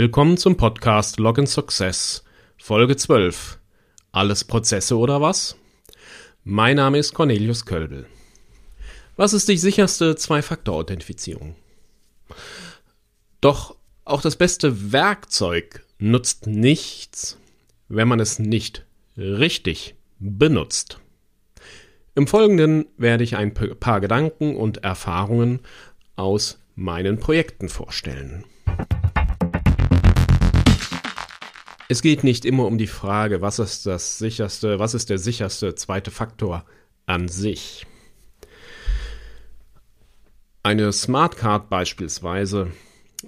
Willkommen zum Podcast Login Success, Folge 12. Alles Prozesse oder was? Mein Name ist Cornelius Kölbel. Was ist die sicherste Zwei-Faktor-Authentifizierung? Doch auch das beste Werkzeug nutzt nichts, wenn man es nicht richtig benutzt. Im Folgenden werde ich ein paar Gedanken und Erfahrungen aus meinen Projekten vorstellen. Es geht nicht immer um die Frage, was ist das sicherste, was ist der sicherste zweite Faktor an sich. Eine Smartcard beispielsweise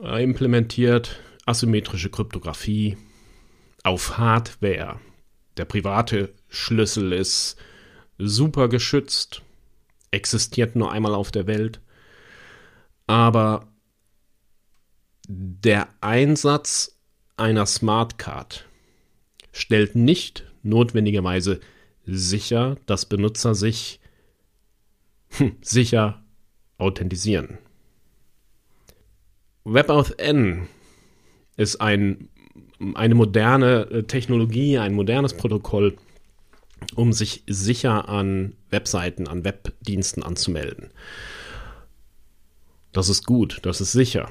äh, implementiert asymmetrische Kryptographie auf Hardware. Der private Schlüssel ist super geschützt, existiert nur einmal auf der Welt. Aber der Einsatz einer Smartcard stellt nicht notwendigerweise sicher, dass Benutzer sich hm, sicher authentisieren. WebAuthn ist ein, eine moderne äh, Technologie, ein modernes Protokoll, um sich sicher an Webseiten, an Webdiensten anzumelden. Das ist gut, das ist sicher.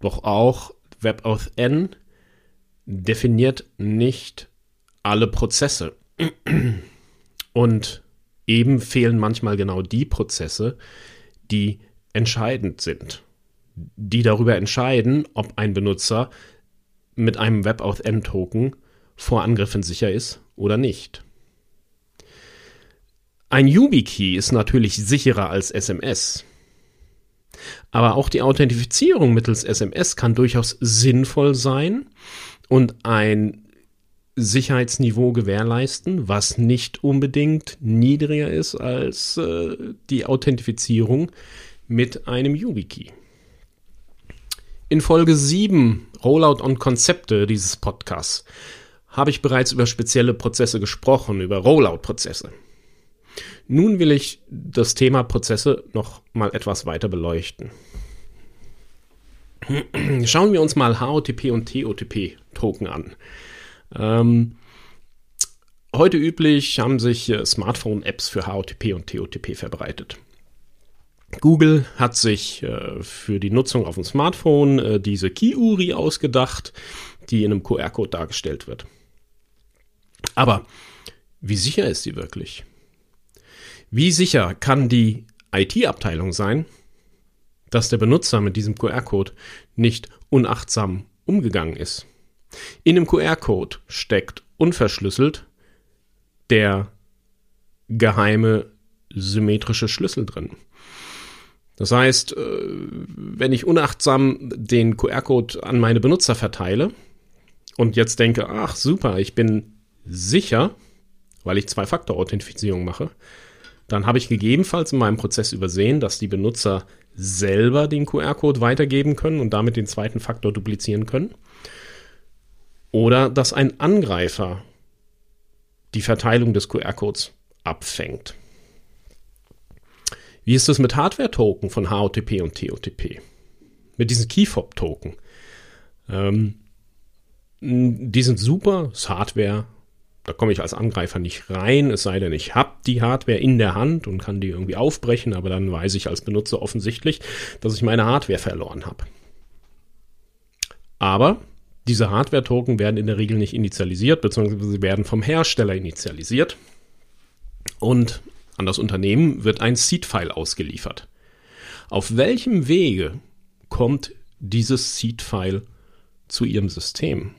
Doch auch WebAuthn definiert nicht alle Prozesse. Und eben fehlen manchmal genau die Prozesse, die entscheidend sind, die darüber entscheiden, ob ein Benutzer mit einem WebAuthn-Token vor Angriffen sicher ist oder nicht. Ein YubiKey ist natürlich sicherer als SMS. Aber auch die Authentifizierung mittels SMS kann durchaus sinnvoll sein und ein Sicherheitsniveau gewährleisten, was nicht unbedingt niedriger ist als äh, die Authentifizierung mit einem YubiKey. In Folge 7 Rollout und Konzepte dieses Podcasts habe ich bereits über spezielle Prozesse gesprochen, über Rollout-Prozesse. Nun will ich das Thema Prozesse noch mal etwas weiter beleuchten. Schauen wir uns mal HOTP und TOTP Token an. Ähm, heute üblich haben sich äh, Smartphone-Apps für HOTP und TOTP verbreitet. Google hat sich äh, für die Nutzung auf dem Smartphone äh, diese Key-URI ausgedacht, die in einem QR-Code dargestellt wird. Aber wie sicher ist sie wirklich? Wie sicher kann die IT-Abteilung sein, dass der Benutzer mit diesem QR-Code nicht unachtsam umgegangen ist? In dem QR-Code steckt unverschlüsselt der geheime symmetrische Schlüssel drin. Das heißt, äh, wenn ich unachtsam den QR-Code an meine Benutzer verteile und jetzt denke, ach super, ich bin sicher, weil ich Zwei-Faktor-Authentifizierung mache, dann habe ich gegebenenfalls in meinem Prozess übersehen, dass die Benutzer selber den QR-Code weitergeben können und damit den zweiten Faktor duplizieren können. Oder dass ein Angreifer die Verteilung des QR-Codes abfängt. Wie ist es mit Hardware-Token von HOTP und TOTP? Mit diesen Keyfob-Token. Ähm, die sind super, das Hardware, da komme ich als Angreifer nicht rein, es sei denn, ich habe die Hardware in der Hand und kann die irgendwie aufbrechen, aber dann weiß ich als Benutzer offensichtlich, dass ich meine Hardware verloren habe. Aber diese Hardware-Token werden in der Regel nicht initialisiert, beziehungsweise sie werden vom Hersteller initialisiert. Und an das Unternehmen wird ein Seed-File ausgeliefert. Auf welchem Wege kommt dieses Seed-File zu Ihrem System?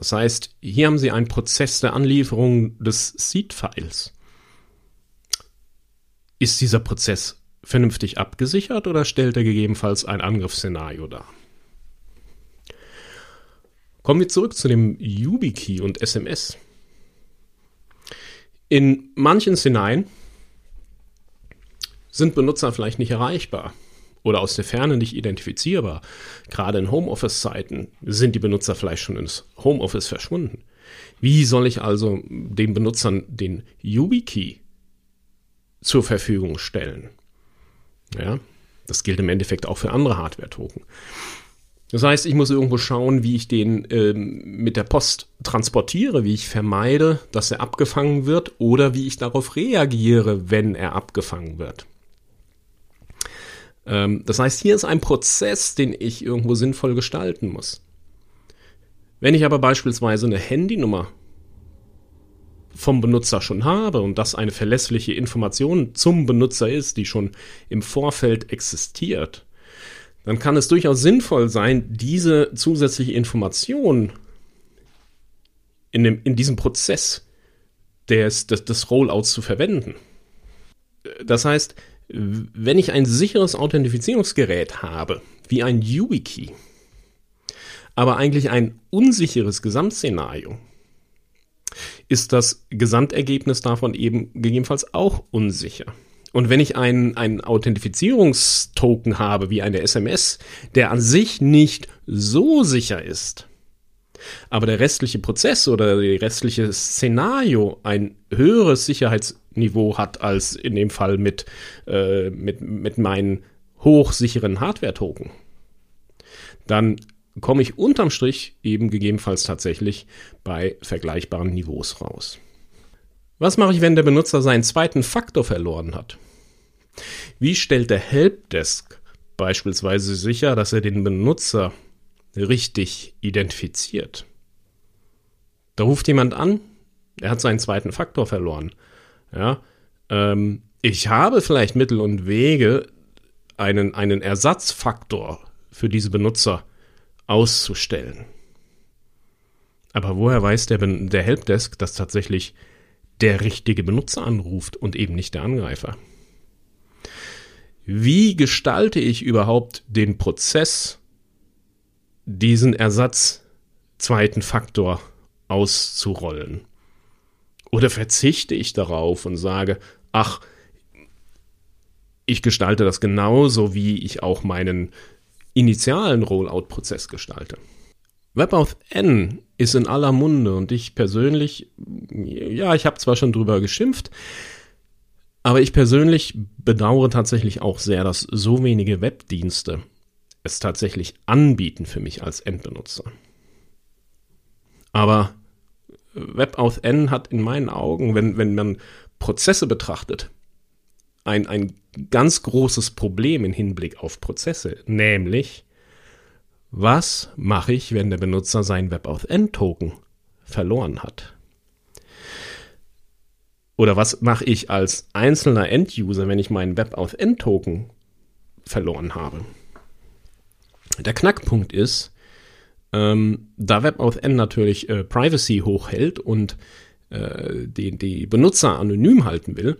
Das heißt, hier haben Sie einen Prozess der Anlieferung des Seed-Files. Ist dieser Prozess vernünftig abgesichert oder stellt er gegebenenfalls ein Angriffsszenario dar? Kommen wir zurück zu dem YubiKey und SMS. In manchen Szenarien sind Benutzer vielleicht nicht erreichbar oder aus der Ferne nicht identifizierbar. Gerade in Homeoffice-Zeiten sind die Benutzer vielleicht schon ins Homeoffice verschwunden. Wie soll ich also den Benutzern den YubiKey zur Verfügung stellen? Ja, das gilt im Endeffekt auch für andere Hardware-Token. Das heißt, ich muss irgendwo schauen, wie ich den ähm, mit der Post transportiere, wie ich vermeide, dass er abgefangen wird oder wie ich darauf reagiere, wenn er abgefangen wird. Ähm, das heißt, hier ist ein Prozess, den ich irgendwo sinnvoll gestalten muss. Wenn ich aber beispielsweise eine Handynummer vom Benutzer schon habe und das eine verlässliche Information zum Benutzer ist, die schon im Vorfeld existiert, dann kann es durchaus sinnvoll sein, diese zusätzliche Information in, dem, in diesem Prozess des, des, des Rollouts zu verwenden. Das heißt, wenn ich ein sicheres Authentifizierungsgerät habe, wie ein YubiKey, aber eigentlich ein unsicheres Gesamtszenario, ist das Gesamtergebnis davon eben gegebenenfalls auch unsicher. Und wenn ich einen, einen Authentifizierungstoken habe, wie eine SMS, der an sich nicht so sicher ist, aber der restliche Prozess oder das restliche Szenario ein höheres Sicherheitsniveau hat als in dem Fall mit, äh, mit, mit meinen hochsicheren Hardware-Token, dann komme ich unterm Strich eben gegebenenfalls tatsächlich bei vergleichbaren Niveaus raus. Was mache ich, wenn der Benutzer seinen zweiten Faktor verloren hat? Wie stellt der Helpdesk beispielsweise sicher, dass er den Benutzer richtig identifiziert? Da ruft jemand an, er hat seinen zweiten Faktor verloren. Ja, ähm, ich habe vielleicht Mittel und Wege, einen, einen Ersatzfaktor für diese Benutzer auszustellen. Aber woher weiß der, der Helpdesk, dass tatsächlich der richtige Benutzer anruft und eben nicht der Angreifer. Wie gestalte ich überhaupt den Prozess, diesen Ersatz zweiten Faktor auszurollen? Oder verzichte ich darauf und sage, ach, ich gestalte das genauso, wie ich auch meinen initialen Rollout-Prozess gestalte. WebAuthn ist in aller Munde und ich persönlich, ja, ich habe zwar schon drüber geschimpft, aber ich persönlich bedauere tatsächlich auch sehr, dass so wenige Webdienste es tatsächlich anbieten für mich als Endbenutzer. Aber WebAuthn hat in meinen Augen, wenn, wenn man Prozesse betrachtet, ein, ein ganz großes Problem im Hinblick auf Prozesse, nämlich was mache ich, wenn der Benutzer seinen WebAuthn-Token verloren hat? Oder was mache ich als einzelner End-User, wenn ich meinen WebAuthn-Token verloren habe? Der Knackpunkt ist, ähm, da WebAuthn natürlich äh, Privacy hochhält und äh, die, die Benutzer anonym halten will,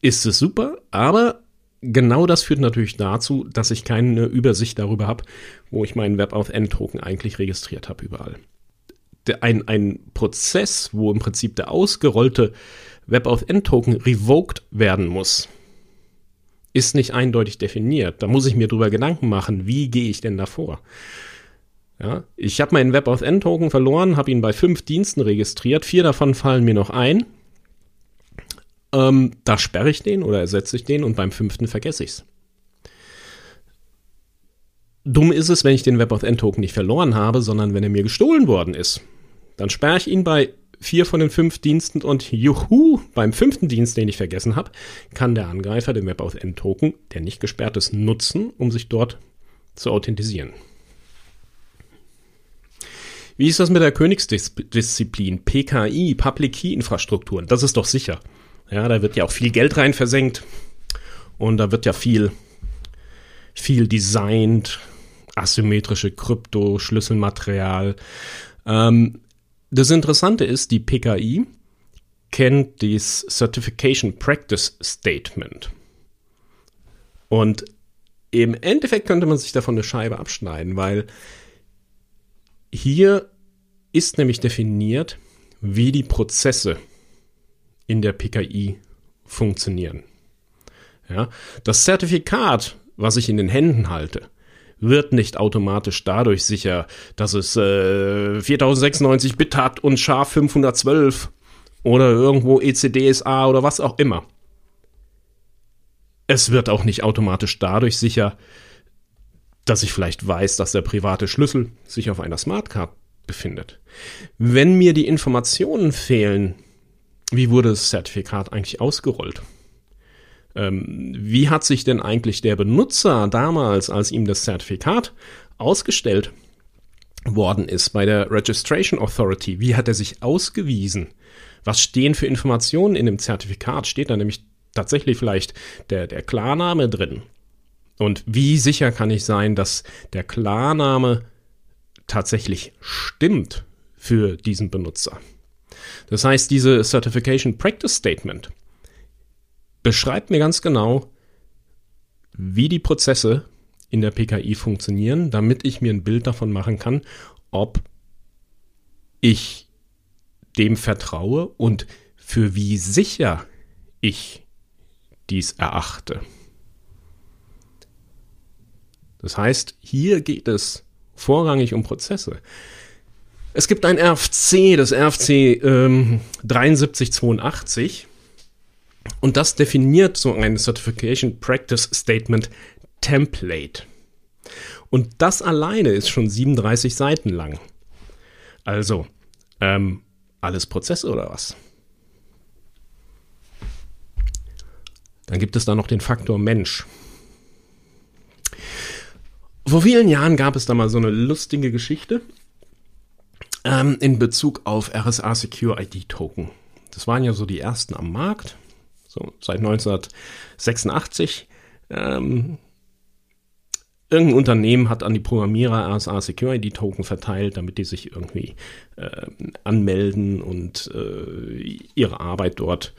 ist es super, aber genau das führt natürlich dazu, dass ich keine Übersicht darüber habe, wo ich meinen WebAuthn-Token eigentlich registriert habe überall. Ein, ein Prozess, wo im Prinzip der ausgerollte WebAuthn-Token revoked werden muss, ist nicht eindeutig definiert. Da muss ich mir drüber Gedanken machen, wie gehe ich denn davor? Ja, ich habe meinen WebAuthn-Token verloren, habe ihn bei fünf Diensten registriert, vier davon fallen mir noch ein ähm, da sperre ich den oder ersetze ich den und beim fünften vergesse ich es. Dumm ist es, wenn ich den WebAuthn-Token nicht verloren habe, sondern wenn er mir gestohlen worden ist. Dann sperre ich ihn bei vier von den fünf Diensten und juhu, beim fünften Dienst, den ich vergessen habe, kann der Angreifer den WebAuthn-Token, der nicht gesperrt ist, nutzen, um sich dort zu authentisieren. Wie ist das mit der Königsdisziplin? PKI, Public Key Infrastrukturen. Das ist doch sicher. Ja, da wird ja auch viel Geld rein versenkt und da wird ja viel, viel designt, asymmetrische Krypto, Schlüsselmaterial. Ähm, das Interessante ist, die PKI kennt das Certification Practice Statement. Und im Endeffekt könnte man sich davon eine Scheibe abschneiden, weil hier ist nämlich definiert, wie die Prozesse in der PKI funktionieren. Ja, das Zertifikat, was ich in den Händen halte, wird nicht automatisch dadurch sicher, dass es äh, 4096 Bit hat und scharf 512 oder irgendwo ECDSA oder was auch immer. Es wird auch nicht automatisch dadurch sicher, dass ich vielleicht weiß, dass der private Schlüssel sich auf einer Smartcard befindet. Wenn mir die Informationen fehlen, wie wurde das Zertifikat eigentlich ausgerollt? Ähm, wie hat sich denn eigentlich der Benutzer damals, als ihm das Zertifikat ausgestellt worden ist bei der Registration Authority, wie hat er sich ausgewiesen? Was stehen für Informationen in dem Zertifikat? Steht da nämlich tatsächlich vielleicht der, der Klarname drin? Und wie sicher kann ich sein, dass der Klarname tatsächlich stimmt für diesen Benutzer? Das heißt, diese Certification Practice Statement beschreibt mir ganz genau, wie die Prozesse in der PKI funktionieren, damit ich mir ein Bild davon machen kann, ob ich dem vertraue und für wie sicher ich dies erachte. Das heißt, hier geht es vorrangig um Prozesse. Es gibt ein RFC, das RFC ähm, 7382, und das definiert so ein Certification Practice Statement Template. Und das alleine ist schon 37 Seiten lang. Also, ähm, alles Prozesse oder was? Dann gibt es da noch den Faktor Mensch. Vor vielen Jahren gab es da mal so eine lustige Geschichte ähm, in Bezug auf RSA Secure ID Token. Das waren ja so die ersten am Markt, so seit 1986. Ähm, irgendein Unternehmen hat an die Programmierer RSA Secure ID Token verteilt, damit die sich irgendwie äh, anmelden und äh, ihre Arbeit dort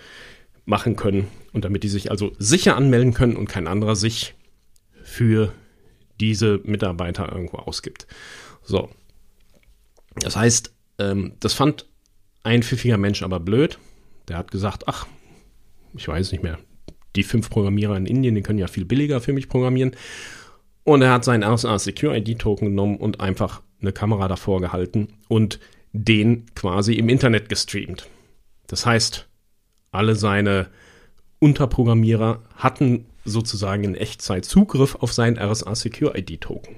machen können und damit die sich also sicher anmelden können und kein anderer sich für diese Mitarbeiter irgendwo ausgibt. So. Das heißt, ähm, das fand ein pfiffiger Mensch aber blöd. Der hat gesagt, ach, ich weiß nicht mehr, die fünf Programmierer in Indien, die können ja viel billiger für mich programmieren. Und er hat seinen RSA Secure ID Token genommen und einfach eine Kamera davor gehalten und den quasi im Internet gestreamt. Das heißt, alle seine Unterprogrammierer hatten sozusagen in Echtzeit Zugriff auf seinen RSA Secure ID Token.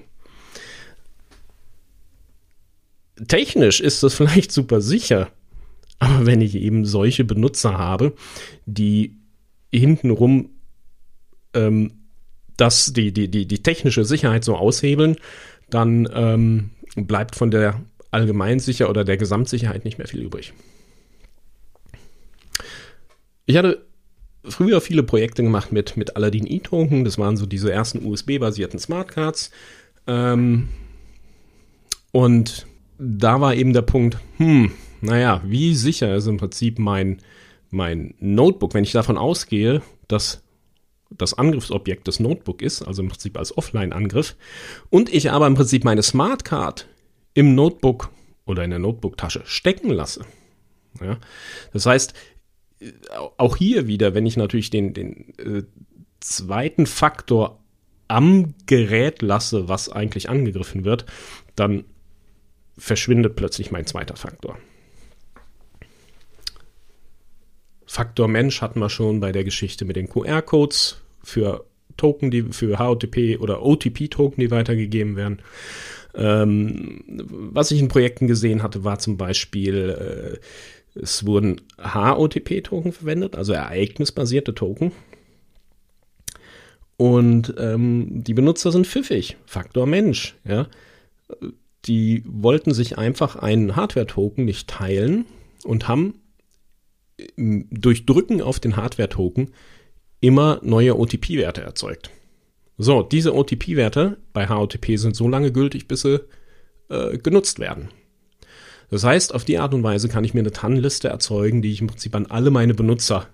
Technisch ist das vielleicht super sicher, aber wenn ich eben solche Benutzer habe, die hintenrum ähm, das, die, die, die, die technische Sicherheit so aushebeln, dann ähm, bleibt von der Allgemeinsicher oder der Gesamtsicherheit nicht mehr viel übrig. Ich hatte früher viele Projekte gemacht mit, mit Aladdin E-Token. Das waren so diese ersten USB-basierten Smartcards. Ähm, und da war eben der Punkt, hm, naja, wie sicher ist im Prinzip mein, mein Notebook, wenn ich davon ausgehe, dass das Angriffsobjekt das Notebook ist, also im Prinzip als Offline-Angriff, und ich aber im Prinzip meine Smartcard im Notebook oder in der Notebook-Tasche stecken lasse. Ja? Das heißt, auch hier wieder, wenn ich natürlich den, den äh, zweiten Faktor am Gerät lasse, was eigentlich angegriffen wird, dann verschwindet plötzlich mein zweiter Faktor. Faktor Mensch hatten wir schon bei der Geschichte mit den QR-Codes für Token, die für HOTP oder OTP-Token, die weitergegeben werden. Ähm, was ich in Projekten gesehen hatte, war zum Beispiel, äh, es wurden HOTP-Token verwendet, also ereignisbasierte Token. Und ähm, die Benutzer sind pfiffig, Faktor Mensch, ja. Die wollten sich einfach einen Hardware-Token nicht teilen und haben durch Drücken auf den Hardware-Token immer neue OTP-Werte erzeugt. So, diese OTP-Werte bei HOTP sind so lange gültig, bis sie äh, genutzt werden. Das heißt, auf die Art und Weise kann ich mir eine TAN-Liste erzeugen, die ich im Prinzip an alle meine Benutzer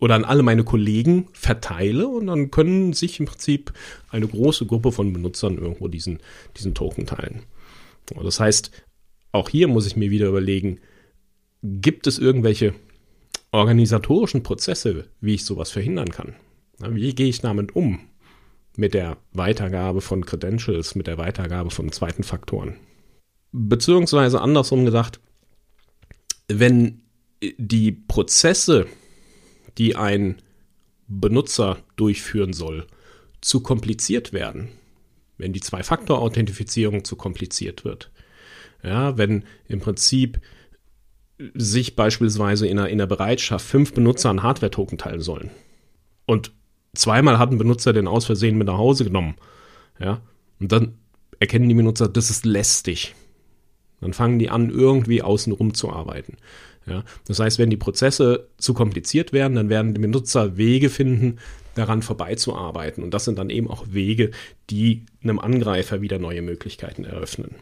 oder an alle meine Kollegen verteile und dann können sich im Prinzip eine große Gruppe von Benutzern irgendwo diesen, diesen Token teilen. Das heißt, auch hier muss ich mir wieder überlegen, gibt es irgendwelche organisatorischen Prozesse, wie ich sowas verhindern kann. Wie gehe ich damit um? Mit der Weitergabe von Credentials, mit der Weitergabe von zweiten Faktoren. Beziehungsweise andersrum gedacht, wenn die Prozesse, die ein Benutzer durchführen soll, zu kompliziert werden, wenn die Zwei-Faktor-Authentifizierung zu kompliziert wird. Ja, wenn im Prinzip sich beispielsweise in einer, in einer Bereitschaft fünf Benutzer an Hardware-Token teilen sollen. Und zweimal hat ein Benutzer den aus Versehen mit nach Hause genommen. Ja, und dann erkennen die Benutzer, das ist lästig. Dann fangen die an, irgendwie außenrum zu arbeiten. Ja, das heißt, wenn die Prozesse zu kompliziert werden, dann werden die Benutzer Wege finden, daran vorbeizuarbeiten. Und das sind dann eben auch Wege, die einem Angreifer wieder neue Möglichkeiten eröffnen.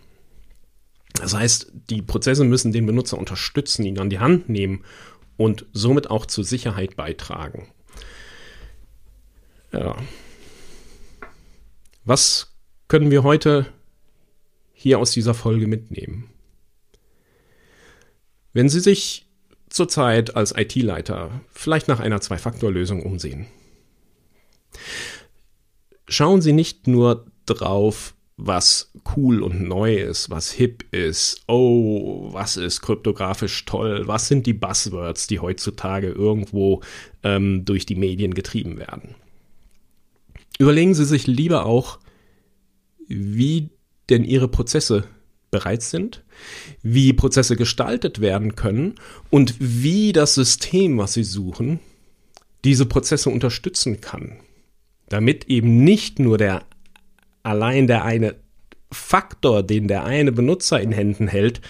Das heißt, die Prozesse müssen den Benutzer unterstützen, ihn an die Hand nehmen und somit auch zur Sicherheit beitragen. Ja. Was können wir heute hier aus dieser Folge mitnehmen? Wenn Sie sich zurzeit als IT-Leiter vielleicht nach einer Zwei-Faktor-Lösung umsehen, schauen Sie nicht nur drauf, was cool und neu ist, was hip ist, oh, was ist kryptografisch toll, was sind die Buzzwords, die heutzutage irgendwo ähm, durch die Medien getrieben werden. Überlegen Sie sich lieber auch, wie denn Ihre Prozesse bereits sind, wie Prozesse gestaltet werden können und wie das System, was Sie suchen, diese Prozesse unterstützen kann, damit eben nicht nur der allein der eine Faktor, den der eine Benutzer in Händen hält,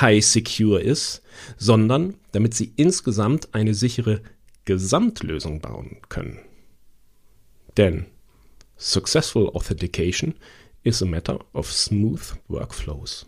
high secure ist, sondern damit sie insgesamt eine sichere Gesamtlösung bauen können. Denn successful authentication is a matter of smooth workflows.